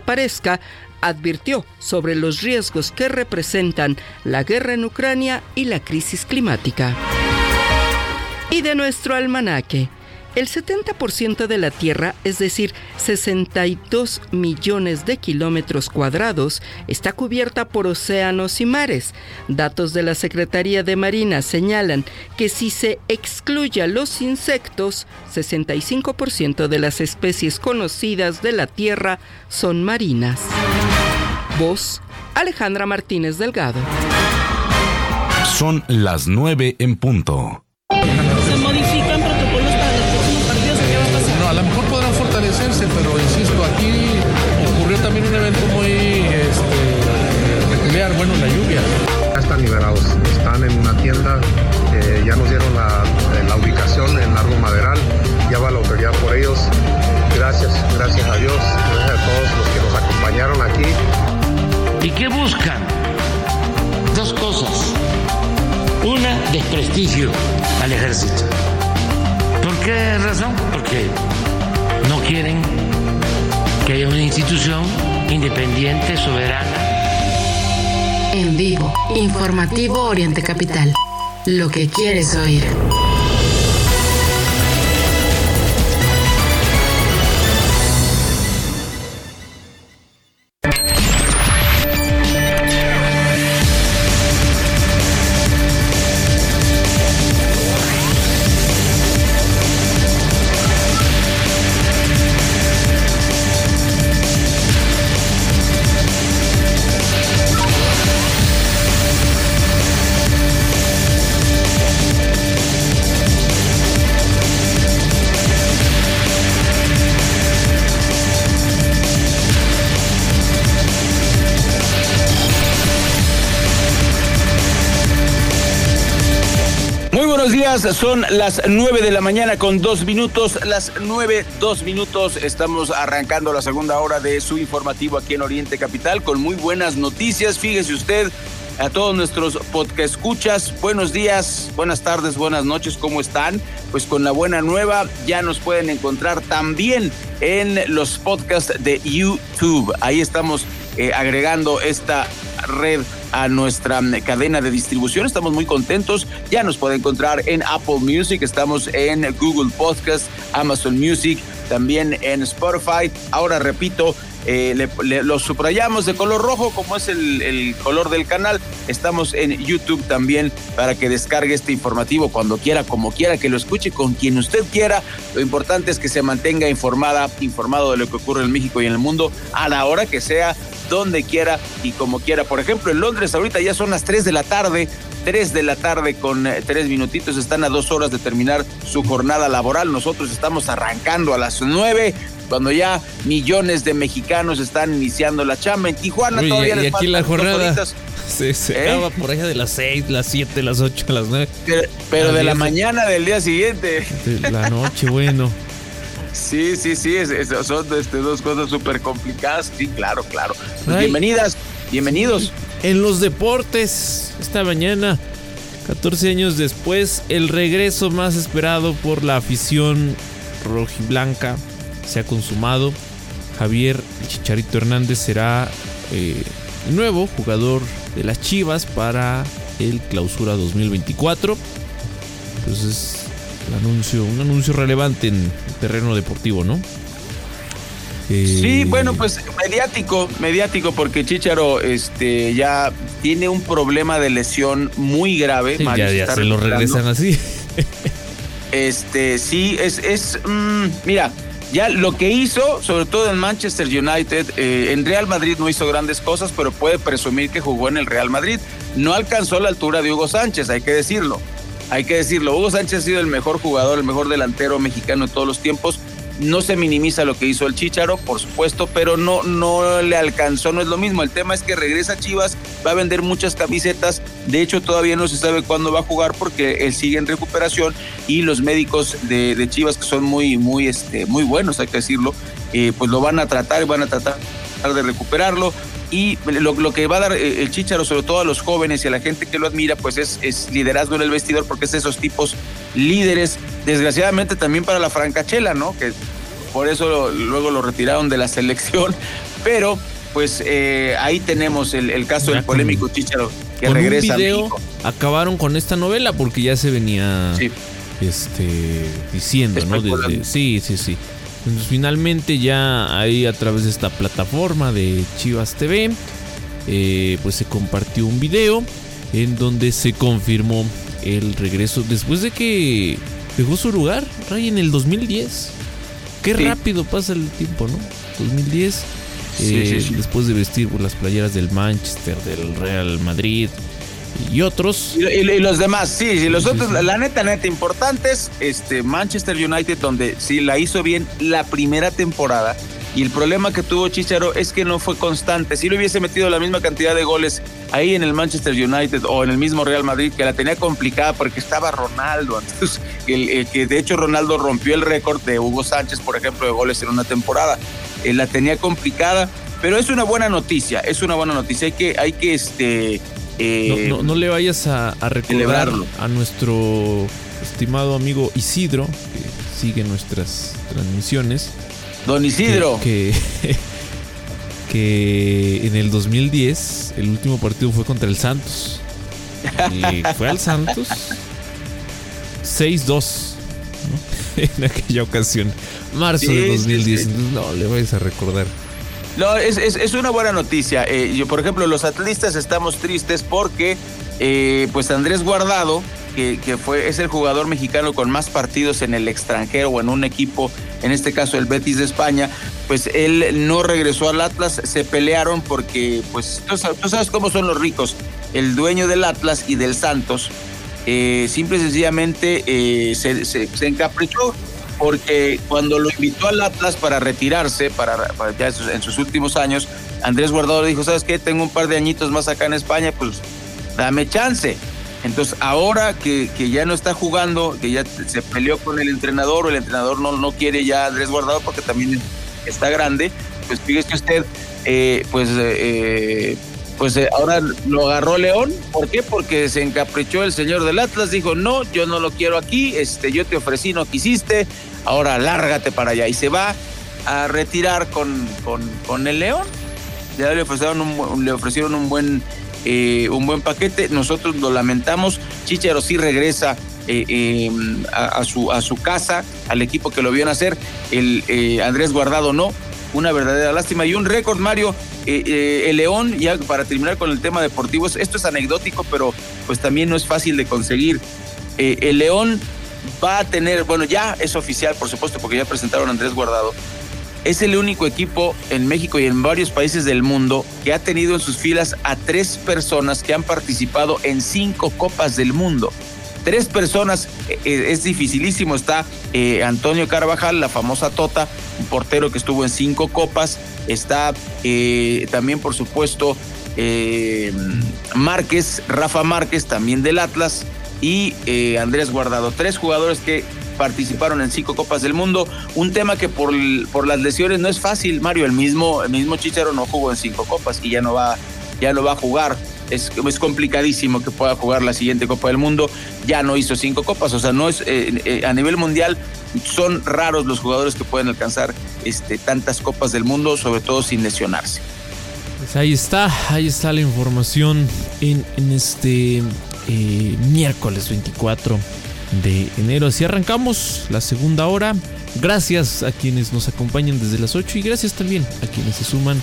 parezca, advirtió sobre los riesgos que representan la guerra en Ucrania y la crisis climática. Y de nuestro almanaque. El 70% de la Tierra, es decir, 62 millones de kilómetros cuadrados, está cubierta por océanos y mares. Datos de la Secretaría de Marina señalan que si se excluye a los insectos, 65% de las especies conocidas de la Tierra son marinas. Voz Alejandra Martínez Delgado. Son las 9 en punto. ¿Y qué buscan? Dos cosas. Una, desprestigio al ejército. ¿Por qué razón? Porque no quieren que haya una institución independiente, soberana. En vivo, informativo Oriente Capital. Lo que quieres oír. Son las 9 de la mañana con dos minutos, las 9, dos minutos, estamos arrancando la segunda hora de su informativo aquí en Oriente Capital con muy buenas noticias, fíjese usted a todos nuestros podcast escuchas, buenos días, buenas tardes, buenas noches, ¿cómo están? Pues con la buena nueva ya nos pueden encontrar también en los podcasts de YouTube, ahí estamos eh, agregando esta red a nuestra cadena de distribución. Estamos muy contentos. Ya nos puede encontrar en Apple Music, estamos en Google Podcast, Amazon Music, también en Spotify. Ahora repito, eh, le, lo subrayamos de color rojo como es el, el color del canal. Estamos en YouTube también para que descargue este informativo cuando quiera, como quiera, que lo escuche con quien usted quiera. Lo importante es que se mantenga informada, informado de lo que ocurre en México y en el mundo a la hora que sea, donde quiera y como quiera. Por ejemplo, en Londres ahorita ya son las 3 de la tarde. 3 de la tarde con eh, tres minutitos, están a dos horas de terminar su jornada laboral. Nosotros estamos arrancando a las 9, cuando ya millones de mexicanos están iniciando la chamba. En Tijuana Oye, todavía y les aquí la jornada se, se ¿Eh? acaba por allá de las 6, las 7, las 8, las 9 pero, de la 10. mañana del día siguiente. de la noche, bueno. Sí, sí, sí, es- es- son este, dos cosas súper complicadas. Sí, claro, claro. Pues bienvenidas, bienvenidos. En los deportes, esta mañana, 14 años después, el regreso más esperado por la afición rojiblanca se ha consumado. Javier Chicharito Hernández será eh, el nuevo jugador de las Chivas para el Clausura 2024. Entonces, el anuncio, un anuncio relevante en el terreno deportivo, ¿no? Eh, Sí, bueno, pues mediático, mediático, porque Chicharo este, ya tiene un problema de lesión muy grave. sí, Mario ya, se ya lo regresan así. Este, sí, es, es, mm, mira, ya lo que hizo, sobre todo en Manchester United, eh, en Real Madrid no hizo grandes cosas, pero puede presumir que jugó en el Real Madrid. No alcanzó la altura de Hugo Sánchez, hay que decirlo. Hay que decirlo, Hugo Sánchez ha sido el mejor jugador, el mejor delantero mexicano de todos los tiempos. No se minimiza lo que hizo el Chicharo, por supuesto, pero no, no le alcanzó, no es lo mismo. El tema es que regresa Chivas, va a vender muchas camisetas. De hecho, todavía no se sabe cuándo va a jugar porque él sigue en recuperación y los médicos de, de Chivas, que son muy, muy, este, muy buenos, hay que decirlo, eh, pues lo van a tratar y van a tratar de recuperarlo. Y lo, lo que va a dar eh, el Chicharo, sobre todo a los jóvenes y a la gente que lo admira, pues es, es liderazgo en el vestidor, porque es de esos tipos líderes, desgraciadamente también para la francachela, ¿no? Que por eso lo- luego lo retiraron de la selección, pero pues eh, ahí tenemos el, el caso Ya del polémico Chicharo que con regresa un video acabaron con esta novela porque ya se venía Sí. este diciendo, ¿no? Desde, sí, sí, sí. Entonces, finalmente ya ahí a través de esta plataforma de Chivas TV, eh, pues se compartió un video en donde se confirmó el regreso después de que dejó su lugar, Ray, en el 2010. Qué Sí. rápido pasa el tiempo, ¿no? 2010. Sí, eh, sí, sí. Después de vestir por las playeras del Manchester, del Real Madrid y otros. Y, y- y los demás, sí, sí, los Sí, otros, sí. la, la neta, neta, importantes, este, Manchester United, donde sí la hizo bien la primera temporada. Y el problema que tuvo Chicharo es que no fue constante. Si le hubiese metido la misma cantidad de goles ahí en el Manchester United o en el mismo Real Madrid, que la tenía complicada porque estaba Ronaldo. Entonces, el, el que de hecho Ronaldo rompió el récord de Hugo Sánchez, por ejemplo, de goles en una temporada. Eh, la tenía complicada, pero es una buena noticia, es una buena noticia. Hay que, hay que este. Eh, No, no- no le vayas a, a recordar celebrarlo. a nuestro estimado amigo Isidro, que sigue nuestras transmisiones. Don Isidro. Que, que en el 2010 el último partido fue contra el Santos. Y fue al Santos 6-2 ¿no? en aquella ocasión. Marzo Sí, de sí, 2010. sí. No, le vayas a recordar. No, es, es- es una buena noticia. Eh, yo, por ejemplo, los atlistas estamos tristes porque, eh, pues Andrés Guardado, que, que fue, es el jugador mexicano con más partidos en el extranjero o en un equipo, en este caso el Betis de España, pues él no regresó al Atlas, se pelearon porque, pues, tú sabes, cómo son los ricos. El dueño del Atlas y del Santos, eh, simple y sencillamente eh, se, se- se encaprichó porque cuando lo invitó al Atlas para retirarse, para, ya en sus, últimos años, Andrés Guardado dijo, ¿sabes qué? Tengo un par de añitos más acá en España, pues dame chance. Entonces ahora que, que ya no está jugando, que ya se peleó con el entrenador o el entrenador no, no quiere ya a Andrés Guardado porque también está grande, pues fíjese usted, eh, pues... eh, pues eh, ahora lo agarró León. ¿Por qué? Porque se encaprichó el señor del Atlas. Dijo, no, yo no lo quiero aquí. Este, yo te ofrecí, no quisiste. Ahora lárgate para allá. Y se va a retirar con, con, el León. Le ofrecieron un, le ofrecieron un buen, eh, un buen paquete. Nosotros lo lamentamos. Chicharo sí regresa eh, eh, a, a su, a su casa, al equipo que lo vio nacer. El eh, Andrés Guardado no. Una verdadera lástima y un récord, Mario. Eh, eh, el León, ya para terminar con el tema deportivo, esto es anecdótico, pero pues también no es fácil de conseguir. Eh, el León va a tener, bueno, ya es oficial, por supuesto, porque ya presentaron a Andrés Guardado. Es el único equipo en México y en varios países del mundo que ha tenido en sus filas a tres personas que han participado en cinco Copas del Mundo. Tres personas, eh, eh, es dificilísimo. Está eh, Antonio Carvajal, la famosa Tota, un portero que estuvo en cinco copas. Está eh, también, por supuesto, Márquez, Rafa Márquez, también del Atlas, y Andrés Guardado. Tres jugadores que participaron en cinco Copas del Mundo. Un tema que por, por las lesiones no es fácil, Mario. El mismo, el mismo Chicharo no jugó en cinco Copas y ya no va, ya no va a jugar. Es, es complicadísimo que pueda jugar la siguiente Copa del Mundo. Ya no hizo cinco copas. O sea, no es eh, eh, a nivel mundial son raros los jugadores que pueden alcanzar este, tantas copas del mundo, sobre todo sin lesionarse. Pues ahí está, ahí está la información en, este eh, miércoles 24 de enero. Así arrancamos la segunda hora. Gracias a quienes nos acompañan desde las 8 y gracias también a quienes se suman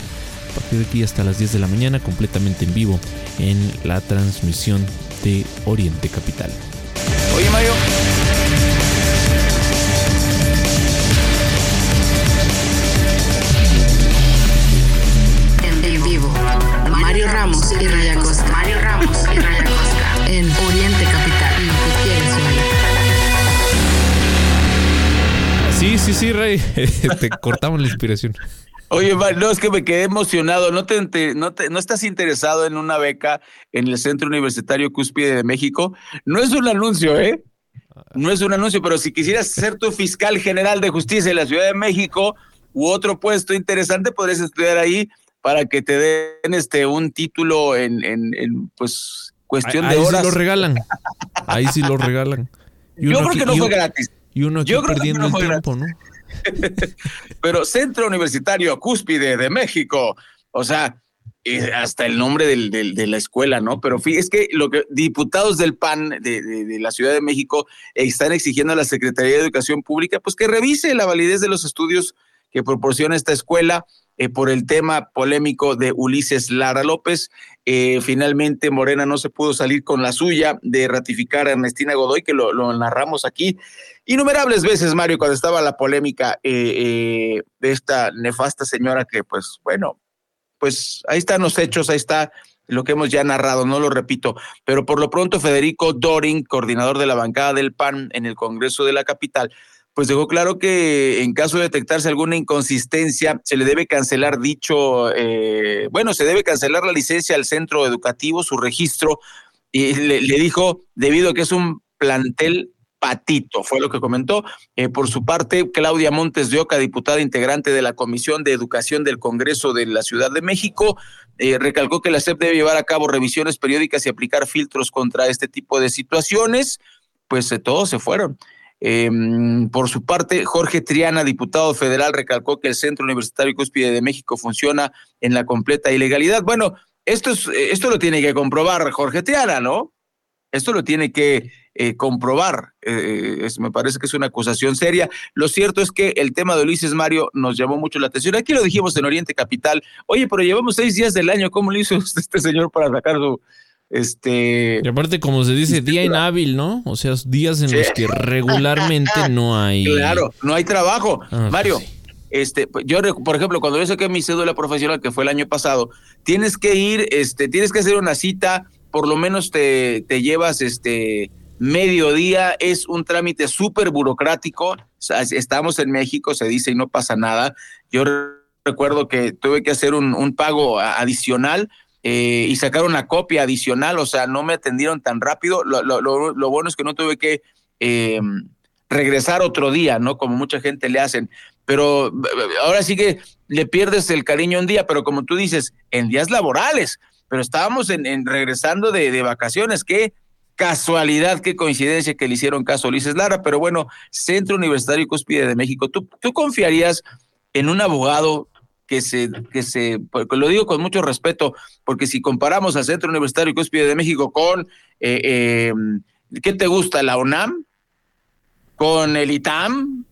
a partir de aquí hasta las 10 de la mañana completamente en vivo en la transmisión de Oriente Capital. Oye, Mario. En vivo. Mario Ramos y Raya Costa. Mario Ramos y Raya Costa. En Oriente Capital. Lo que quieres oír. Sí, sí, sí, Rey. Te cortamos la inspiración. Oye, no, es que me quedé emocionado. ¿No, te, no, te- ¿No estás interesado en una beca en el Centro Universitario Cúspide de México? No es un anuncio, ¿eh? No es un anuncio, pero si quisieras ser tu fiscal general de justicia en la Ciudad de México u otro puesto interesante, podrías estudiar ahí para que te den este un título en, en, en, pues cuestión ahí de sí horas. lo regalan. Ahí sí lo regalan. Y Yo creo que no fue gratis. Y uno aquí Yo creo que perdiendo no el tiempo, ¿no? Pero Centro Universitario Cúspide de México, o sea, hasta el nombre de la escuela, ¿no? Pero es que lo que diputados del PAN de, de, de, la Ciudad de México están exigiendo a la Secretaría de Educación Pública, pues que revise la validez de los estudios que proporciona esta escuela eh, por el tema polémico de Ulises Lara López. Eh, finalmente Morena no se pudo salir con la suya de ratificar a Ernestina Godoy, que lo, lo narramos aquí innumerables veces, Mario, cuando estaba la polémica eh, de esta nefasta señora que, pues, bueno, pues ahí están los hechos, ahí está lo que hemos ya narrado, no lo repito, pero por lo pronto Federico Doring, coordinador de la bancada del PAN en el Congreso de la Capital, pues dejó claro que en caso de detectarse alguna inconsistencia, se le debe cancelar dicho, eh, bueno, se debe cancelar la licencia al centro educativo, su registro, y le, dijo, debido a que es un plantel patito, fue lo que comentó. Eh, por su parte, Claudia Montes de Oca, diputada integrante de la Comisión de Educación del Congreso de la Ciudad de México, eh, recalcó que la SEP debe llevar a cabo revisiones periódicas y aplicar filtros contra este tipo de situaciones. Pues eh, todos se fueron. Eh, por su parte, Jorge Triana, diputado federal, recalcó que el Centro Universitario Cúspide de México funciona en la completa ilegalidad. Bueno, esto, es, esto lo tiene que comprobar Jorge Triana, ¿no? Esto lo tiene que eh, comprobar. Eh, es, me parece que es una acusación seria. Lo cierto es que el tema de Ulises Mario nos llamó mucho la atención. Aquí lo dijimos en Oriente Capital. Oye, pero llevamos seis días del año. ¿Cómo lo hizo este señor para sacar su... Este... Y aparte, como se dice, día inhábil, ¿no? O sea, días en sí. los que regularmente no hay... Claro, no hay trabajo. Ah, Mario, sí. Este, yo, por ejemplo, cuando yo saqué mi cédula profesional, que fue el año pasado, tienes que ir, este, tienes que hacer una cita, por lo menos te, te llevas, este, mediodía, es un trámite súper burocrático, o sea, estamos en México, se dice y no pasa nada. Yo recuerdo que tuve que hacer un, un pago adicional eh, y sacar una copia adicional, o sea, no me atendieron tan rápido. Lo, lo, lo, lo bueno es que no tuve que eh, regresar otro día, ¿no? Como mucha gente le hacen. Pero ahora sí que le pierdes el cariño un día, pero como tú dices, en días laborales. Pero estábamos en, en regresando de, de vacaciones, qué casualidad, qué coincidencia que le hicieron caso a Ulises Lara, pero bueno, Centro Universitario Cúspide de México, ¿tú, tú confiarías en un abogado que se, que se, porque lo digo con mucho respeto, porque si comparamos al Centro Universitario Cúspide de México con, eh, eh, ¿qué te gusta? ¿La UNAM? ¿Con el ITAM?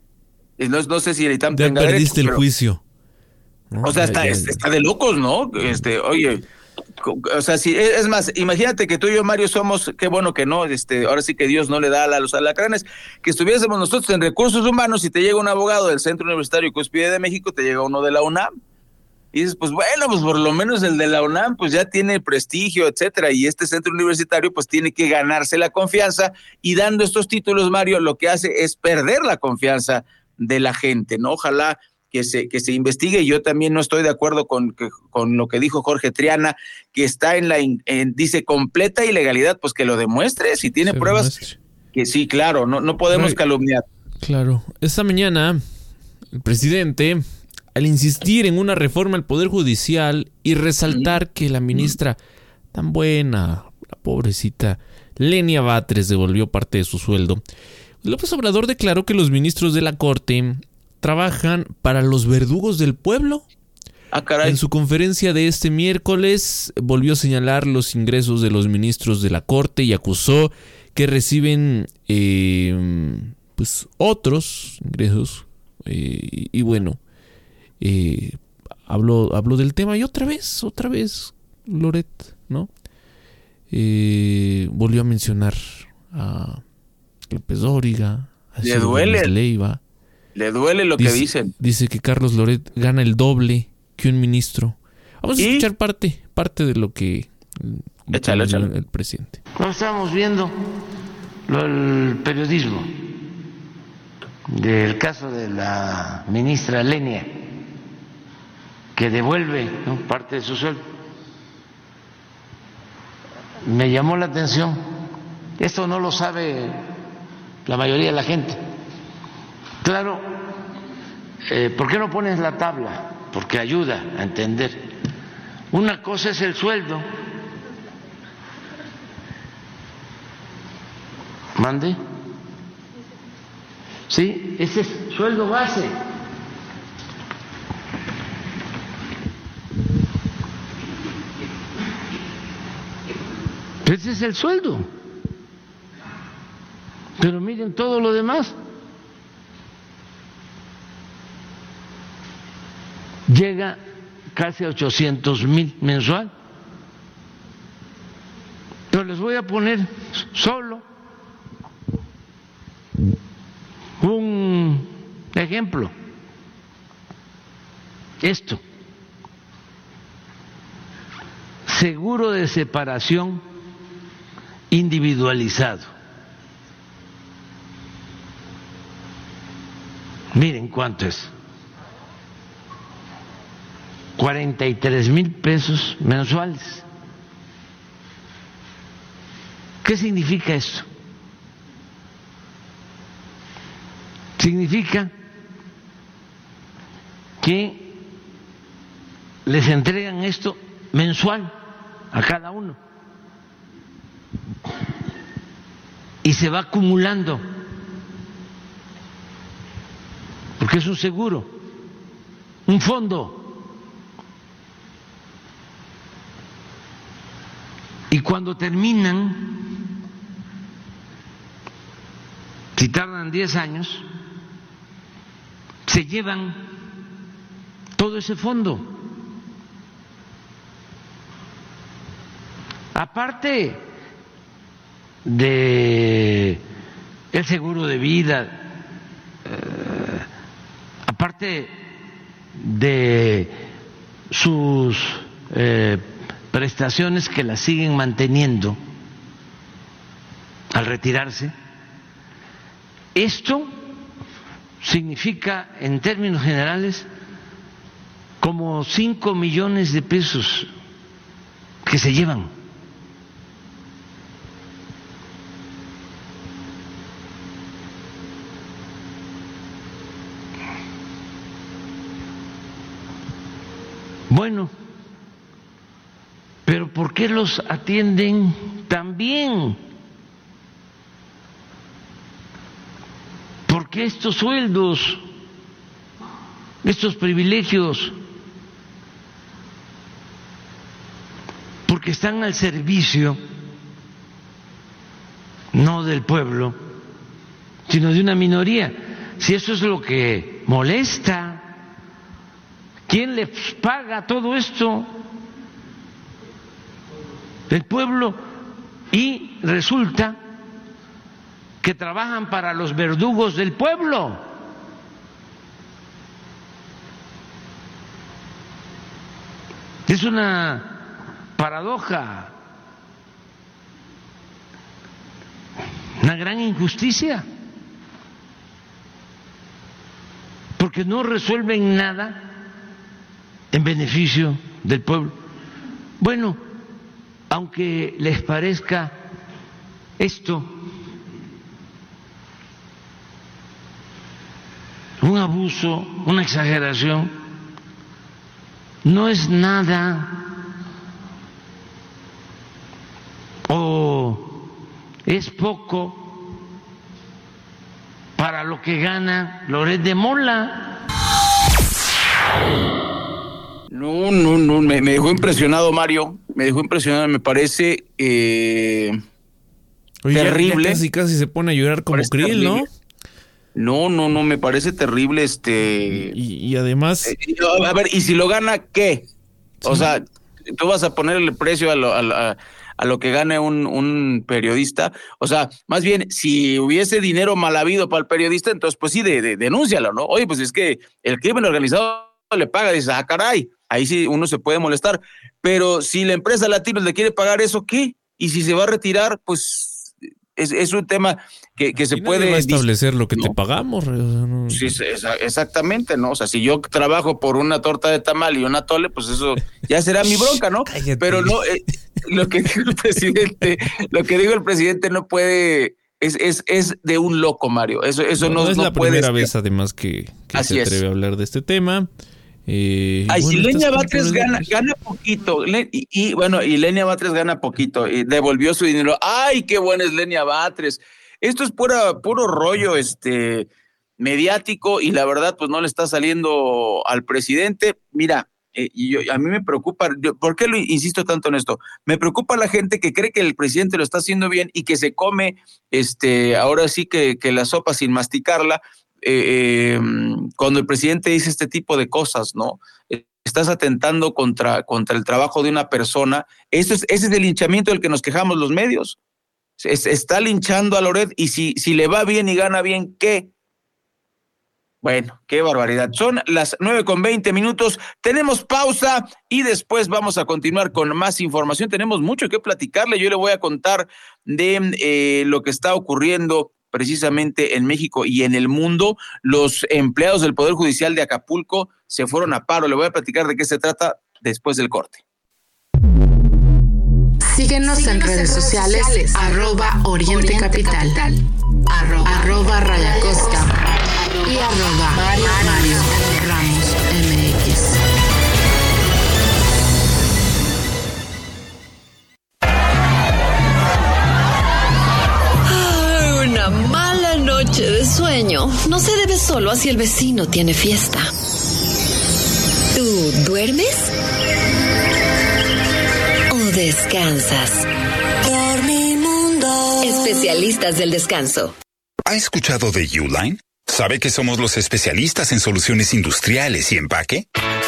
No, no sé si el ITAM ya tenga perdiste derecho, el pero, juicio. ¿no? O sea, está, ya, ya. está de locos, ¿no? Este, oye, o sea, si es más, imagínate que tú y yo, Mario, somos, qué bueno que no, este, ahora sí que Dios no le da a los alacranes, que estuviésemos nosotros en recursos humanos y te llega un abogado del Centro Universitario Cúspide de México, te llega uno de la UNAM. Y dices, pues bueno, pues por lo menos el de la UNAM, pues ya tiene prestigio, etcétera, y este centro universitario, pues tiene que ganarse la confianza, y dando estos títulos, Mario, lo que hace es perder la confianza de la gente, ¿no? Ojalá que se, que se investigue. Yo también no estoy de acuerdo con, que, con lo que dijo Jorge Triana, que está en la, en, dice, completa ilegalidad, pues que lo demuestre, si tiene se pruebas, demuestre. que sí, claro, no, no podemos calumniar. Claro, esta mañana el presidente, al insistir en una reforma al Poder Judicial y resaltar que la ministra tan buena, la pobrecita Lenia Batres devolvió parte de su sueldo, López Obrador declaró que los ministros de la Corte trabajan para los verdugos del pueblo. Ah, caray. En su conferencia de este miércoles volvió a señalar los ingresos de los ministros de la Corte y acusó que reciben eh, pues otros ingresos. Eh, y, y, bueno, eh, habló, habló del tema y otra vez, otra vez, Loret, ¿no? Eh, volvió a mencionar a López Dóriga, a Le duele. Leiva. Le duele lo dice, que dicen. Dice que Carlos Loret gana el doble que un ministro. Vamos a escuchar parte, parte de lo que échale, échale. el presidente. No estamos viendo lo del periodismo del caso de la ministra Lenia que devuelve parte de su sueldo. Me llamó la atención. Esto no lo sabe la mayoría de la gente. Claro, eh, ¿por qué no pones la tabla? Porque ayuda a entender. Una cosa es el sueldo. ¿Mande? Sí, ese es sueldo base. Ese es el sueldo. Pero miren todo lo demás. Llega casi a 800 mil mensual. Pero les voy a poner solo un ejemplo. Esto. Seguro de separación individualizado. Miren cuánto es. 43 mil pesos mensuales. ¿Qué significa esto? Significa que les entregan esto mensual a cada uno se va acumulando porque es un seguro, un fondo. Y cuando terminan, si tardan 10 años, se llevan todo ese fondo. Aparte de el seguro de vida, eh, aparte de sus eh, prestaciones que las siguen manteniendo al retirarse, esto significa en términos generales como cinco millones de pesos que se llevan. Bueno, pero ¿por qué los atienden tan bien? ¿Por qué estos sueldos, estos privilegios? Porque están al servicio no del pueblo, sino de una minoría. Si eso es lo que molesta, ¿quién les paga todo esto? El pueblo. Y resulta que trabajan para los verdugos del pueblo. Es una paradoja, una gran injusticia, porque no resuelven nada en beneficio del pueblo. Bueno, aunque les parezca esto un abuso, una exageración, no es nada o es poco para lo que gana Loret de Mola. No, no, no, me, me dejó impresionado Mario, me dejó impresionado, me parece eh, Oye, ya- ya terrible. casi casi se pone a llorar como Krill, ¿no? No, no, no, me parece terrible este... Y, y además, Eh, A ver, ¿y si lo gana qué? O sea, tú vas a ponerle el precio a lo, a, lo- a- a lo que gane un, un periodista. O sea, más bien, si hubiese dinero mal habido para el periodista, entonces pues sí, de, de- denúncialo, ¿no? Oye, pues es que el crimen organizado le paga, dices, ah, caray, ahí sí uno se puede molestar. Pero si la empresa Latinos le quiere pagar eso, ¿qué? Y si se va a retirar, pues es, es un tema que, que se puede... va a establecer lo que te pagamos. no- Sí, exactamente, ¿no? O sea, si yo trabajo por una torta de tamal y una tole, pues eso ya será mi bronca, ¿no? Cállate. Pero no, eh, lo que dijo el presidente, lo que dijo el presidente no puede, es, es, es de un loco, Mario. Eso, eso no, no es no la puede primera vez, además, que, se es. atreve a hablar de este tema. Eh, Ay, bueno, si Lenia estas Batres gana, gana poquito, Le- y, y, bueno, y Lenia Batres gana poquito, y devolvió su dinero. ¡Ay, qué buena es Lenia Batres! Esto es pura, puro rollo este mediático, y la verdad, pues no le está saliendo al presidente. Mira, eh, y yo, a mí me preocupa, ¿por qué lo insisto tanto en esto? Me preocupa la gente que cree que el presidente lo está haciendo bien y que se come, este, ahora sí que, la sopa sin masticarla, eh, em, cuando el presidente dice este tipo de cosas, ¿no? Estás atentando contra, contra el trabajo de una persona. Eso es, ese es el linchamiento del que nos quejamos los medios. está linchando a Loret y si, si le va bien y gana bien, ¿qué? Bueno, qué barbaridad. Son las nueve con veinte minutos. Tenemos pausa y después vamos a continuar con más información. Tenemos mucho que platicarle. Yo le voy a contar de eh, lo que está ocurriendo precisamente en México y en el mundo. Los empleados del Poder Judicial de Acapulco se fueron a paro. Le voy a platicar de qué se trata después del corte. Síguenos, en redes sociales, arroba Oriente, Capital, arroba, Raya Costa y arroba Mario, Ramos noche de sueño no se debe solo a si el vecino tiene fiesta. ¿Tú duermes? ¿O descansas? Dormimundo. Especialistas del descanso. ¿Ha escuchado de Uline? ¿Sabe que somos los especialistas en soluciones industriales y empaque?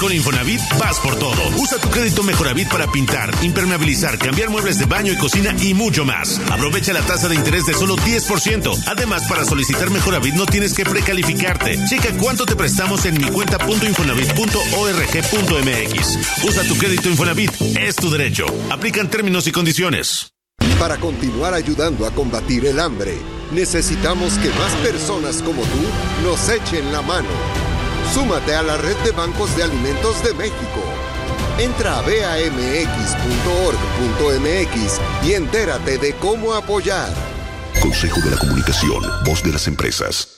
Con Infonavit vas por todo. Usa tu crédito Mejoravit para pintar, impermeabilizar, cambiar muebles de baño y cocina y mucho más. Aprovecha la tasa de interés de solo 10%. Además, para solicitar Mejoravit no tienes que precalificarte. Checa cuánto te prestamos en mi cuenta.infonavit.org.mx. Usa tu crédito Infonavit. Es tu derecho. Aplican términos y condiciones. Para continuar ayudando a combatir el hambre, necesitamos que más personas como tú nos echen la mano. Súmate a la red de bancos de alimentos de México. Entra a bamx.org.mx y entérate de cómo apoyar. Consejo de la Comunicación, voz de las empresas.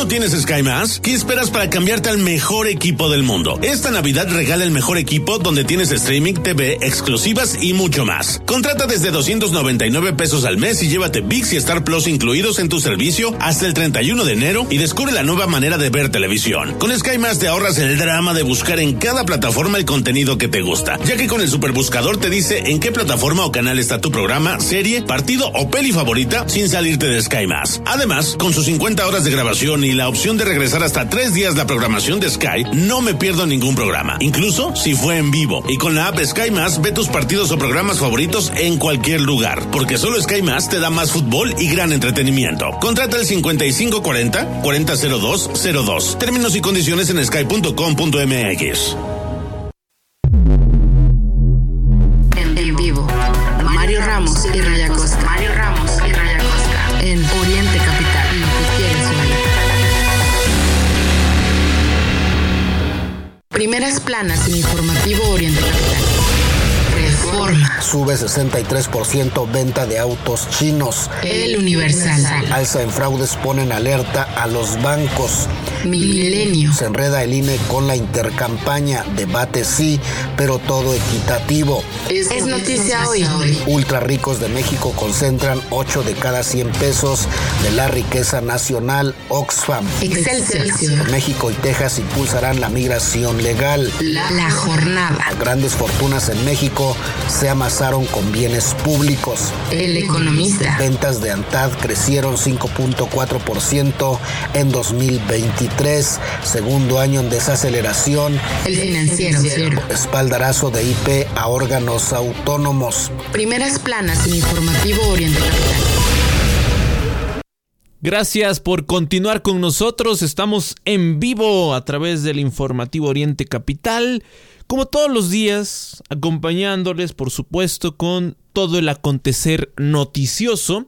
¿Aún no tienes Sky Más? ¿Qué esperas para cambiarte al mejor equipo del mundo? Esta Navidad regala el mejor equipo donde tienes streaming, TV, exclusivas y mucho más. Contrata desde 299 pesos al mes y llévate VIX y Star Plus incluidos en tu servicio hasta el 31 de enero y descubre la nueva manera de ver televisión. Con Sky Más te ahorras el drama de buscar en cada plataforma el contenido que te gusta, ya que con el superbuscador te dice en qué plataforma o canal está tu programa, serie, partido o peli favorita sin salirte de Sky Más. Además, con sus 50 horas de grabación y la opción de regresar hasta tres días la programación de Sky, no me pierdo ningún programa, incluso si fue en vivo. Y con la app Sky Más, ve tus partidos o programas favoritos en cualquier lugar, porque solo Sky te da más fútbol y gran entretenimiento. Contrata el 5540 400202. Términos y condiciones en sky.com.mx. Planas en Informativo. Reforma. Sube 63% venta de autos chinos. El Universal. Alza en fraudes ponen alerta a los bancos. Milenio. Se enreda el INE con la intercampaña. Debate sí, pero todo equitativo. Es, noticia hoy. Ultra ricos de México concentran 8 de cada 100 pesos de la riqueza nacional Oxfam. Excelsior. México y Texas impulsarán la migración legal. La, jornada. Grandes fortunas en México se amasaron con bienes públicos. El economista. Ventas de ANTAD crecieron 5.4% en 2023, segundo año en desaceleración. El financiero. Espaldarazo de IP a órganos autónomos. Primeras planas en informativo Oriente Gracias por continuar con nosotros. Estamos en vivo a través del informativo Oriente Capital. Como todos los días, acompañándoles, por supuesto, con todo el acontecer noticioso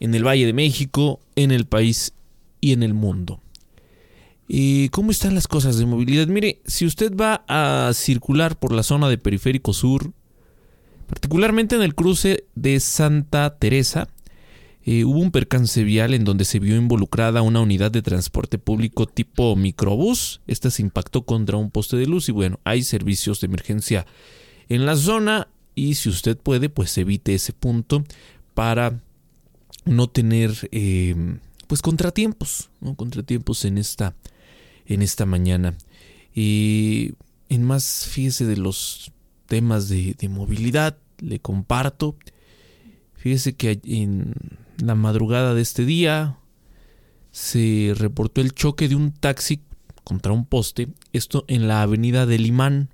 en el Valle de México, en el país y en el mundo. ¿Y cómo están las cosas de movilidad? Mire, si usted va a circular por la zona de Periférico Sur, particularmente en el cruce de Santa Teresa, eh, hubo un percance vial en donde se vio involucrada una unidad de transporte público tipo microbús. Esta se impactó contra un poste de luz y bueno, hay servicios de emergencia en la zona y si usted puede, pues evite ese punto para no tener eh, pues contratiempos, contratiempos en esta, en esta mañana. Y en más, fíjese de los temas de, de movilidad, le comparto. Fíjese que en la madrugada de este día se reportó el choque de un taxi contra un poste, esto en la avenida del Imán,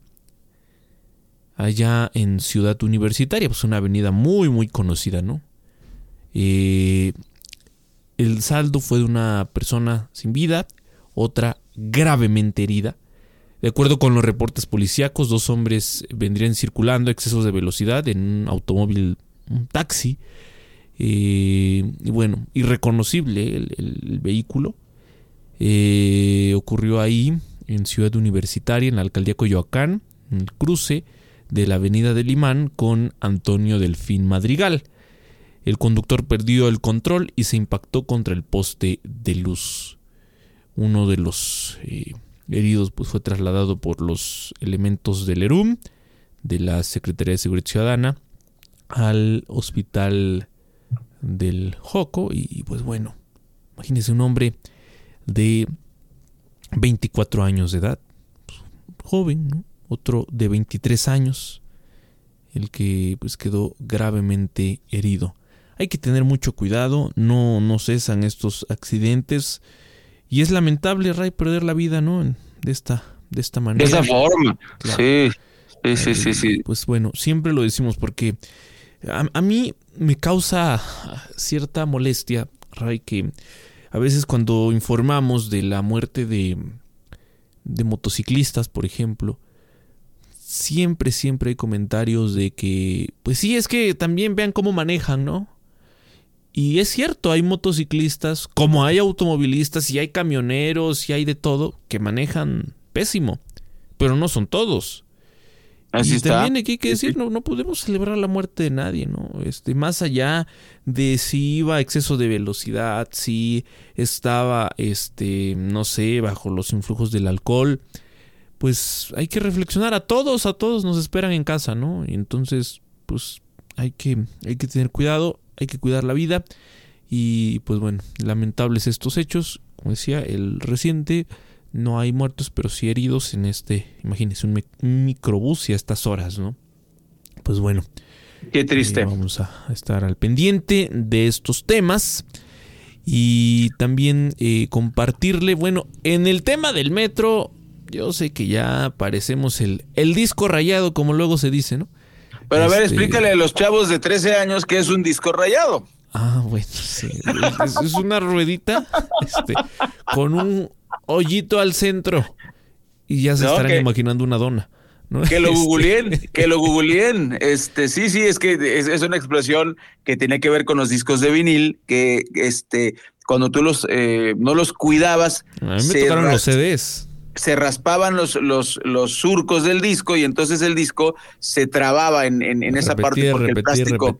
allá en Ciudad Universitaria, pues una avenida muy muy conocida, ¿no? Eh, el saldo fue de una persona sin vida, otra gravemente herida. De acuerdo con los reportes policíacos, dos hombres vendrían circulando a excesos de velocidad en un automóvil, un taxi, eh, y bueno, irreconocible el, vehículo. Eh, ocurrió ahí, en Ciudad Universitaria, en la alcaldía Coyoacán, en el cruce de la avenida del Imán con Antonio Delfín Madrigal. El conductor perdió el control y se impactó contra el poste de luz. Uno de los eh, heridos pues, fue trasladado por los elementos del ERUM, de la Secretaría de Seguridad Ciudadana, al hospital del Joco y pues bueno, imagínense un hombre de 24 años de edad, joven, otro de 23 años, el que pues quedó gravemente herido. Hay que tener mucho cuidado, no, no cesan estos accidentes y es lamentable, Ray, perder la vida, ¿no? De esta, de esta manera. De esa forma, sí. Sí, sí, sí, Pues bueno, siempre lo decimos porque a, mí me causa cierta molestia, Ray, que a veces cuando informamos de la muerte de, de motociclistas, por ejemplo, siempre, siempre hay comentarios de que, pues sí, es que también vean cómo manejan, ¿no? Y es cierto, hay motociclistas, como hay automovilistas y hay camioneros y hay de todo, que manejan pésimo, pero no son todos. Así y también aquí hay que decir, no, no podemos celebrar la muerte de nadie, ¿no? Este, más allá de si iba a exceso de velocidad, si estaba, este, no sé, bajo los influjos del alcohol, pues hay que reflexionar. A todos, a todos nos esperan en casa, ¿no? Y entonces, pues hay que, hay que tener cuidado, hay que cuidar la vida. Y pues bueno, lamentables estos hechos. Como decía, el reciente no hay muertos, pero sí heridos en este, imagínense, un, microbús y a estas horas, ¿no? Pues bueno. Qué triste. Eh, vamos a estar al pendiente de estos temas y también eh, compartirle, bueno, en el tema del metro, yo sé que ya parecemos el, el disco rayado, como luego se dice, ¿no? Pero a ver, este, explícale a los chavos de 13 años que es un disco rayado. Ah, bueno, sí. Es, una ruedita este, con un hoyito al centro. Y ya se estarán imaginando una dona. Que lo este, googleen, que lo googleen. Este, sí, sí, es que es, una explosión que tiene que ver con los discos de vinil, que este, cuando tú los eh, no los cuidabas. A mí me tocaron los CDs. se raspaban los, los, los surcos del disco y entonces el disco se trababa en, en, esa parte porque el plástico,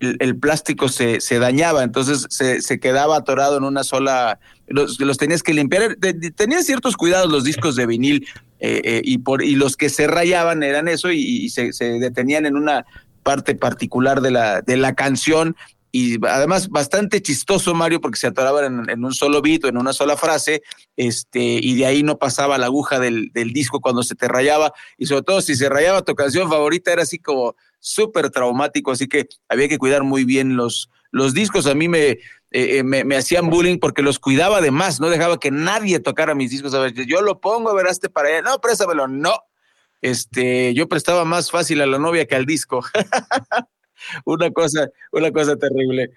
El, plástico se, se, dañaba, entonces se, se, quedaba atorado en una sola, los, los tenías que limpiar, tenían ciertos cuidados los discos de vinil eh, eh, y, por, y los que se rayaban eran eso y, y se, se detenían en una parte particular de la, de la canción y además bastante chistoso, Mario, porque se atoraban en, un solo beat o en una sola frase, este, y de ahí no pasaba la aguja del, disco cuando se te rayaba, y sobre todo si se rayaba tu canción favorita, era así como súper traumático, así que había que cuidar muy bien los, los discos. A mí me, eh, eh, me, me, hacían bullying porque los cuidaba de más, no dejaba que nadie tocara mis discos. A ver, yo lo pongo, a ver, hazte para allá, no, préstamelo, no. Este, yo prestaba más fácil a la novia que al disco. una cosa, una cosa terrible.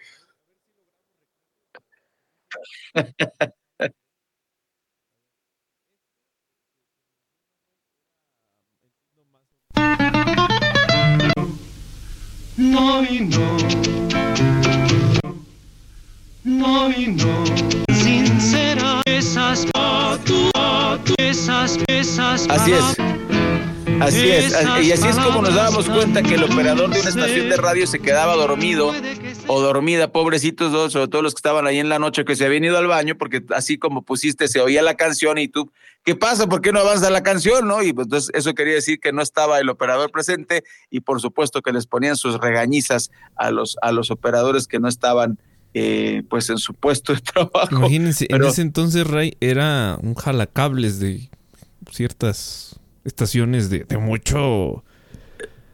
No y no, no y no, sincera esas esas esas Así es. Así es, y así es como nos dábamos cuenta que el operador de una estación de radio se quedaba dormido o dormida, pobrecitos dos, sobre todo los que estaban ahí en la noche que se habían ido al baño, porque así como pusiste, se oía la canción y tú, ¿qué pasa? ¿Por qué no avanza la canción? ¿No? Y pues entonces eso quería decir que no estaba el operador presente y por supuesto que les ponían sus regañizas a los, a los operadores que no estaban eh, pues en su puesto de trabajo. Imagínense, en ese entonces, Ray, era un jalacables de ciertas estaciones de, mucho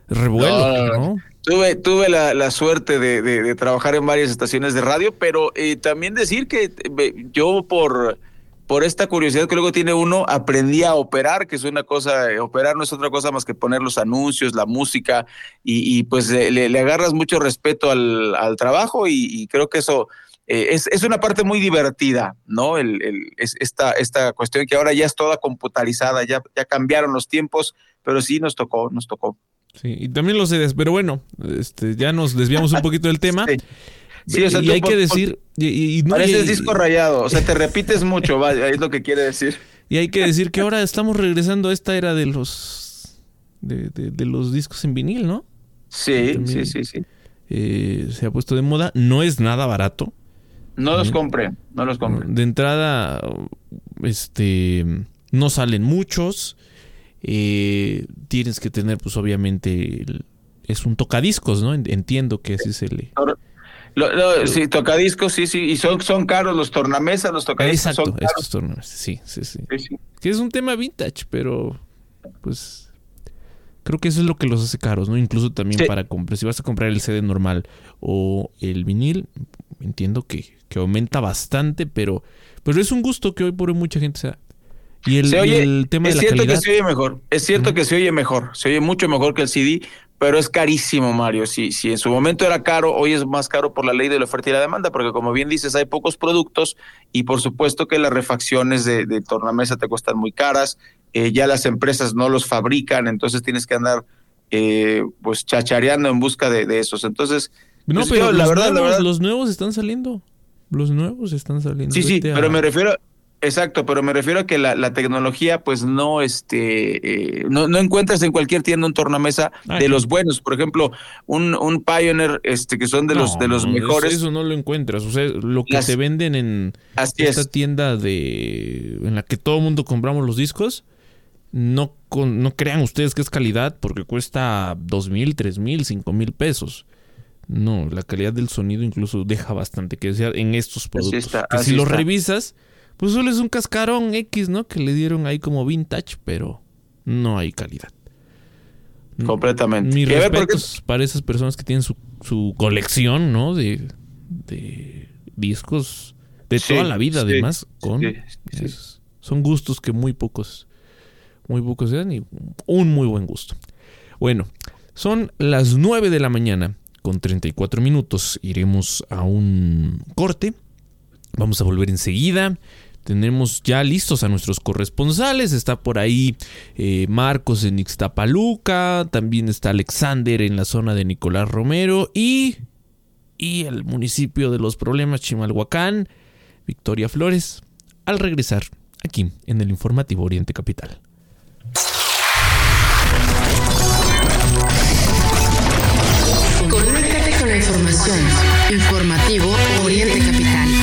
revuelo, no, Tuve, tuve la, suerte de, trabajar en varias estaciones de radio, pero eh, también decir que eh, yo por, por esta curiosidad que luego tiene uno, aprendí a operar, que es una cosa, eh, operar no es otra cosa más que poner los anuncios, la música, y, pues le, agarras mucho respeto al, al trabajo y, creo que eso es, es, una parte muy divertida, ¿no? El, el, es esta, esta cuestión que ahora ya es toda computarizada, ya, ya cambiaron los tiempos, pero sí nos tocó, nos tocó. Sí, y también los CDs, pero bueno, este, ya nos desviamos un poquito del tema. Sí. o sea, y hay que decir. Y, y, pareces disco rayado, o sea, te repites mucho, vaya, es lo que quiere decir. Y hay que decir que ahora estamos regresando a esta era de los de, de, los discos en vinil, ¿no? Sí, sí, sí, sí. Eh, se ha puesto de moda, no es nada barato. No los compren, no los compren. De entrada, este, no salen muchos. Eh, tienes que tener, pues obviamente, es un tocadiscos, ¿no? Entiendo que así se le... sí, tocadiscos, sí, sí, y son, son caros los tornamesas, los tocadiscos Exacto, son caros. estos tornamesas, sí, sí, sí, Que es un tema vintage, pero pues creo que eso es lo que los hace caros, ¿no? Incluso también para comprar, si vas a comprar el CD normal o el vinil, entiendo que, que aumenta bastante, pero, pero es un gusto que hoy por hoy mucha gente sea y el, tema es de la cierto que se oye mejor, es cierto que se oye mejor, se oye mucho mejor que el CD, pero es carísimo, Mario. Si, si en su momento era caro, hoy es más caro por la ley de la oferta y la demanda, porque como bien dices, hay pocos productos y por supuesto que las refacciones de, de tornamesa te cuestan muy caras, eh, ya las empresas no los fabrican, entonces tienes que andar eh, pues chachareando en busca de, esos. Entonces, no, pues, pero la, verdad, la verdad, los nuevos están saliendo. Los nuevos están saliendo. Sí, sí, pero me refiero, Exacto, pero me refiero a que la, tecnología, pues no, este, eh, no, no, encuentras en cualquier tienda un tornamesa ah, de los buenos. Por ejemplo, un, un Pioneer, este, que son de los de los mejores. Eso no lo encuentras. O sea, lo que se venden en esta tienda de, en la que todo el mundo compramos los discos, no, no crean ustedes que es calidad, porque cuesta dos mil, tres mil, cinco mil pesos. No, la calidad del sonido incluso deja bastante que desear en estos productos. que si los revisas pues solo es un cascarón X, ¿no? Que le dieron ahí como vintage, pero no hay calidad. Completamente. Mis respetos para esas personas que tienen su, su colección, ¿no? De, de discos de toda la vida, además. Con, son gustos que muy pocos, muy pocos dan y un muy buen gusto. Bueno, son las 9 de la mañana con 34 minutos. Iremos a un corte. Vamos a volver enseguida. Tenemos ya listos a nuestros corresponsales. Está por ahí eh, Marcos en Ixtapaluca. También está Alexander en la zona de Nicolás Romero. Y, y el municipio de los problemas, Chimalhuacán. Victoria Flores. Al regresar aquí en el informativo Oriente Capital. Información. Informativo Oriente Capital.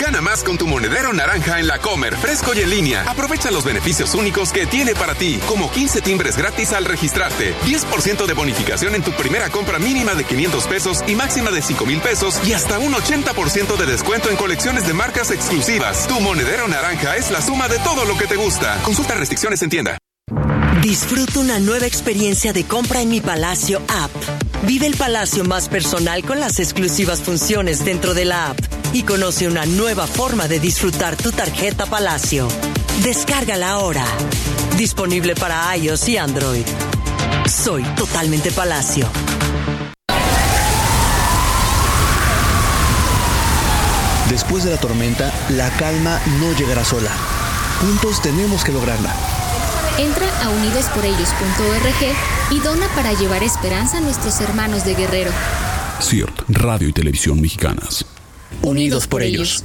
Gana más con tu monedero naranja en la Comer, fresco y en línea. Aprovecha los beneficios únicos que tiene para ti, como 15 timbres gratis al registrarte, 10% de bonificación en tu primera compra mínima de 500 pesos y máxima de 5 mil pesos y hasta un 80% de descuento en colecciones de marcas exclusivas. Tu monedero naranja es la suma de todo lo que te gusta. Consulta restricciones en tienda. Disfruta una nueva experiencia de compra en Mi Palacio app. Vive el palacio más personal con las exclusivas funciones dentro de la app y conoce una nueva forma de disfrutar tu tarjeta Palacio. Descárgala ahora. Disponible para iOS y Android. Soy totalmente Palacio. Después de la tormenta, la calma no llegará sola. Juntos tenemos que lograrla. Entra a unidosporellos.org y dona para llevar esperanza a nuestros hermanos de Guerrero. CIRT, Radio y Televisión Mexicanas. Unidos por ellos.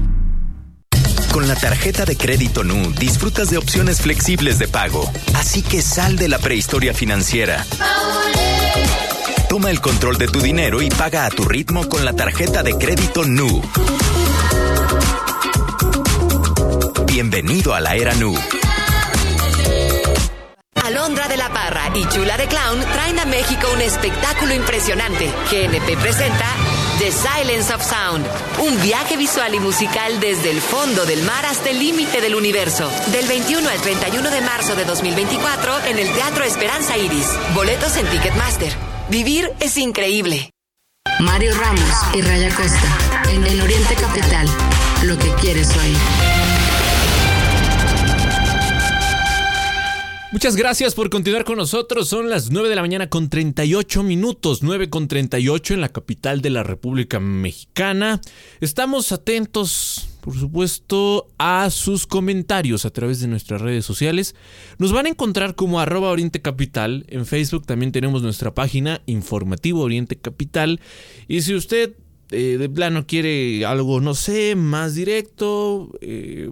Con la tarjeta de crédito NU disfrutas de opciones flexibles de pago. Así que sal de la prehistoria financiera. Toma el control de tu dinero y paga a tu ritmo con la tarjeta de crédito NU. Bienvenido a la era NU. Alondra de la Parra y Chula de Clown traen a México un espectáculo impresionante. GNP presenta The Silence of Sound, un viaje visual y musical desde el fondo del mar hasta el límite del universo. Del 21 al 31 de marzo de 2024 en el Teatro Esperanza Iris. Boletos en Ticketmaster. Vivir es increíble. Mario Ramos y Raya Costa. En el Oriente Capital. Lo que quieres oír. Muchas gracias por continuar con nosotros. Son las 9 de la mañana con 38 minutos, 9 con 38 en la capital de la República Mexicana. Estamos atentos, por supuesto, a sus comentarios a través de nuestras redes sociales. Nos van a encontrar como arroba Oriente Capital. En Facebook también tenemos nuestra página Informativo Oriente Capital. Y si usted eh, de plano quiere algo, no sé, más directo... Eh,